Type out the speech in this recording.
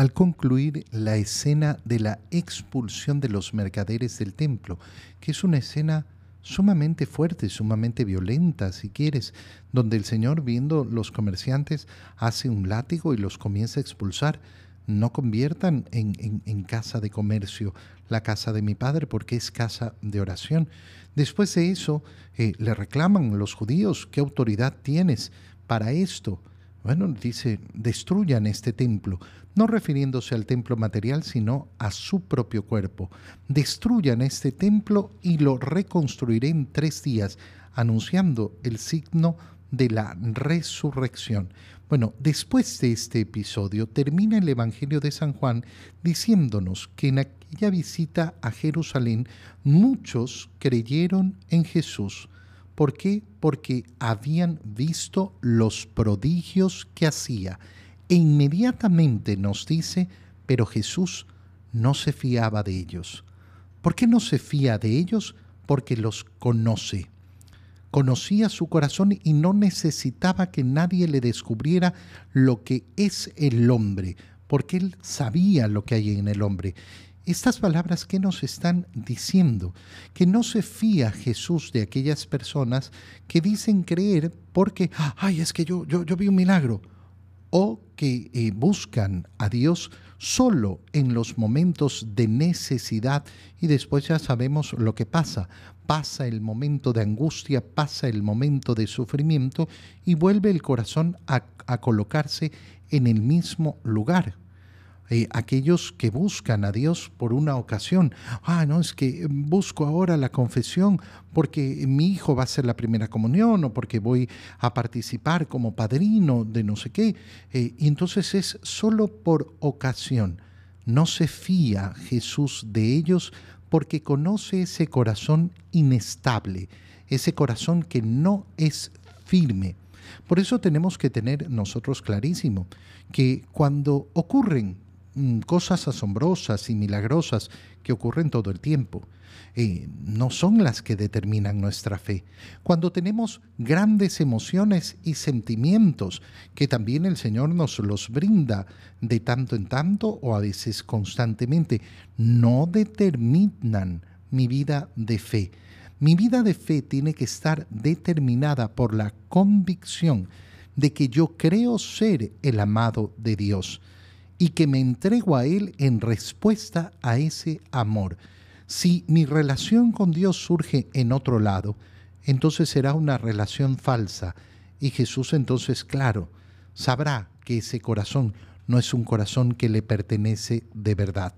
al concluir la escena de la expulsión de los mercaderes del templo, que es una escena sumamente fuerte, sumamente violenta, si quieres, donde el Señor, viendo los comerciantes, hace un látigo y los comienza a expulsar. No conviertan en, casa de comercio la casa de mi padre porque es casa de oración. Después de eso, eh, le reclaman los judíos, ¿qué autoridad tienes para esto? Bueno, dice, destruyan este templo, no refiriéndose al templo material, sino a su propio cuerpo. Destruyan este templo y lo reconstruiré en tres días, anunciando el signo de la resurrección. Bueno, después de este episodio termina el Evangelio de San Juan diciéndonos que en aquella visita a Jerusalén muchos creyeron en Jesús ¿Por qué? Porque habían visto los prodigios que hacía. E inmediatamente nos dice, pero Jesús no se fiaba de ellos. ¿Por qué no se fía de ellos? Porque los conoce. Conocía su corazón y no necesitaba que nadie le descubriera lo que es el hombre, porque él sabía lo que hay en el hombre. Estas palabras que nos están diciendo, que no se fía Jesús de aquellas personas que dicen creer porque, ay, es que yo, yo, vi un milagro, o que eh, buscan a Dios solo en los momentos de necesidad y después ya sabemos lo que pasa. Pasa el momento de angustia, pasa el momento de sufrimiento y vuelve el corazón a colocarse en el mismo lugar. Aquellos que buscan a Dios por una ocasión. Ah, no, es que busco ahora la confesión porque mi hijo va a ser la primera comunión o porque voy a participar como padrino de no sé qué. Eh, y entonces es solo por ocasión. No se fía Jesús de ellos porque conoce ese corazón inestable, ese corazón que no es firme. Por eso tenemos que tener nosotros clarísimo que cuando ocurren cosas asombrosas y milagrosas que ocurren todo el tiempo. Eh, no son las que determinan nuestra fe. Cuando tenemos grandes emociones y sentimientos, que también el Señor nos los brinda de tanto en tanto o a veces constantemente, no determinan mi vida de fe. Mi vida de fe tiene que estar determinada por la convicción de que yo creo ser el amado de Dios y que me entrego a Él en respuesta a ese amor. Si mi relación con Dios surge en otro lado, entonces será una relación falsa y Jesús entonces, claro, sabrá que ese corazón no es un corazón que le pertenece de verdad.